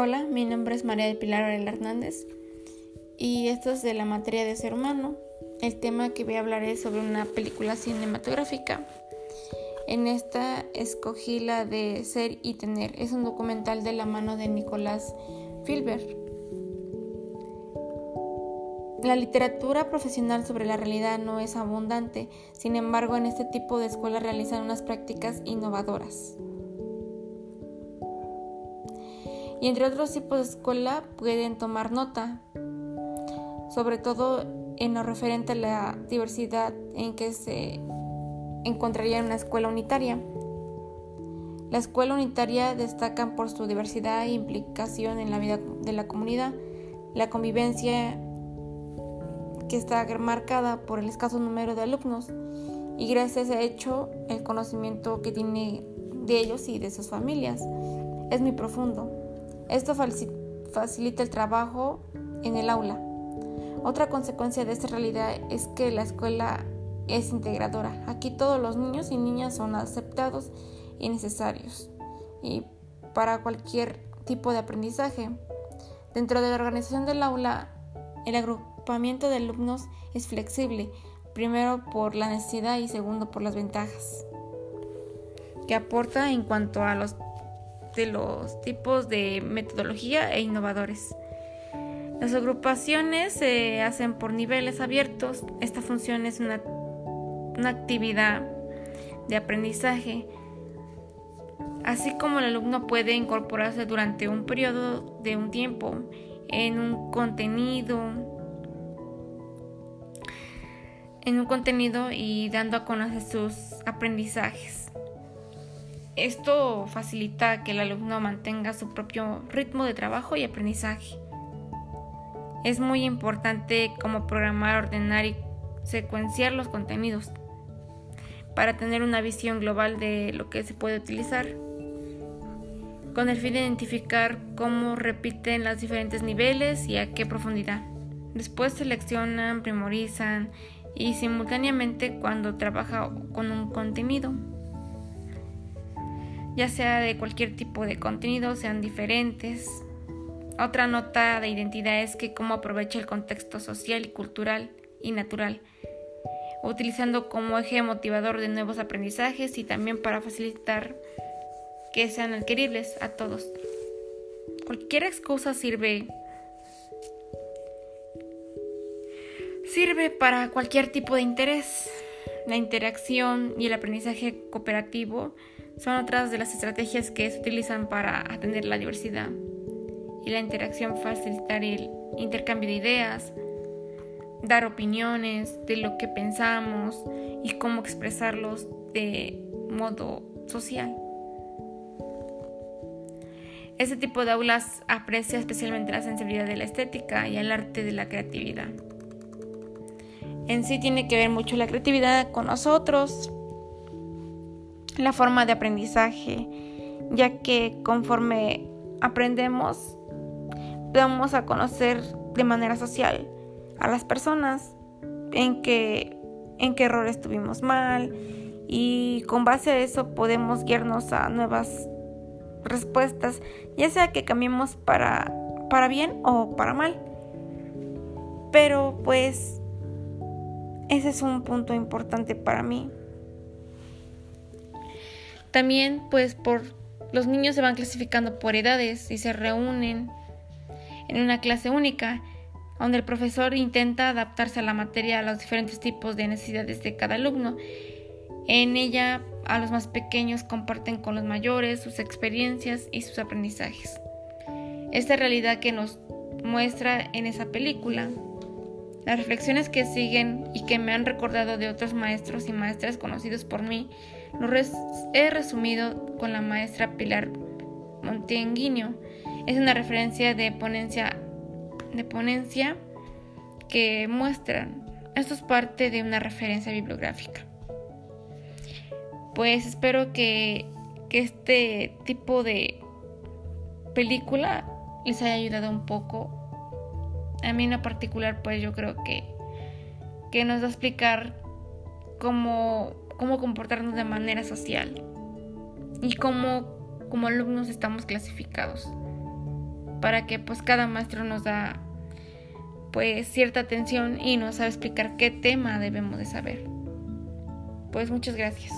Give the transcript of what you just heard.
Hola, mi nombre es María del Pilar Orel Hernández y esto es de la materia de ser humano. El tema que voy a hablar es sobre una película cinematográfica. En esta escogí la de Ser y Tener. Es un documental de la mano de Nicolás Filber. La literatura profesional sobre la realidad no es abundante, sin embargo en este tipo de escuelas realizan unas prácticas innovadoras. Y entre otros tipos de escuela pueden tomar nota, sobre todo en lo referente a la diversidad en que se encontraría en una escuela unitaria. La escuela unitaria destacan por su diversidad e implicación en la vida de la comunidad, la convivencia que está marcada por el escaso número de alumnos y gracias a hecho el conocimiento que tiene de ellos y de sus familias es muy profundo. Esto facilita el trabajo en el aula. Otra consecuencia de esta realidad es que la escuela es integradora. Aquí todos los niños y niñas son aceptados y necesarios y para cualquier tipo de aprendizaje. Dentro de la organización del aula, el agrupamiento de alumnos es flexible, primero por la necesidad y segundo por las ventajas que aporta en cuanto a los de los tipos de metodología e innovadores. Las agrupaciones se hacen por niveles abiertos. Esta función es una, una actividad de aprendizaje, así como el alumno puede incorporarse durante un periodo de un tiempo en un contenido en un contenido y dando a conocer sus aprendizajes. Esto facilita que el alumno mantenga su propio ritmo de trabajo y aprendizaje. Es muy importante cómo programar, ordenar y secuenciar los contenidos para tener una visión global de lo que se puede utilizar, con el fin de identificar cómo repiten los diferentes niveles y a qué profundidad. Después seleccionan, memorizan y simultáneamente cuando trabaja con un contenido ya sea de cualquier tipo de contenido, sean diferentes. Otra nota de identidad es que cómo aprovecha el contexto social y cultural y natural, utilizando como eje motivador de nuevos aprendizajes y también para facilitar que sean adquiribles a todos. Cualquier excusa sirve sirve para cualquier tipo de interés. La interacción y el aprendizaje cooperativo son otras de las estrategias que se utilizan para atender la diversidad y la interacción, facilitar el intercambio de ideas, dar opiniones de lo que pensamos y cómo expresarlos de modo social. Este tipo de aulas aprecia especialmente la sensibilidad de la estética y el arte de la creatividad. En sí tiene que ver mucho la creatividad con nosotros, la forma de aprendizaje, ya que conforme aprendemos vamos a conocer de manera social a las personas en qué, en qué errores tuvimos mal y con base a eso podemos guiarnos a nuevas respuestas, ya sea que cambiemos para, para bien o para mal. Pero pues ese es un punto importante para mí. También pues por los niños se van clasificando por edades y se reúnen en una clase única donde el profesor intenta adaptarse a la materia a los diferentes tipos de necesidades de cada alumno. En ella a los más pequeños comparten con los mayores sus experiencias y sus aprendizajes. Esta realidad que nos muestra en esa película, las reflexiones que siguen y que me han recordado de otros maestros y maestras conocidos por mí, lo he resumido con la maestra Pilar Montenguinho. Es una referencia de ponencia, de ponencia que muestra. Esto es parte de una referencia bibliográfica. Pues espero que, que este tipo de película les haya ayudado un poco. A mí en lo particular, pues yo creo que, que nos va a explicar cómo cómo comportarnos de manera social y cómo como alumnos estamos clasificados. para que pues cada maestro nos da pues cierta atención y nos sabe explicar qué tema debemos de saber. Pues muchas gracias.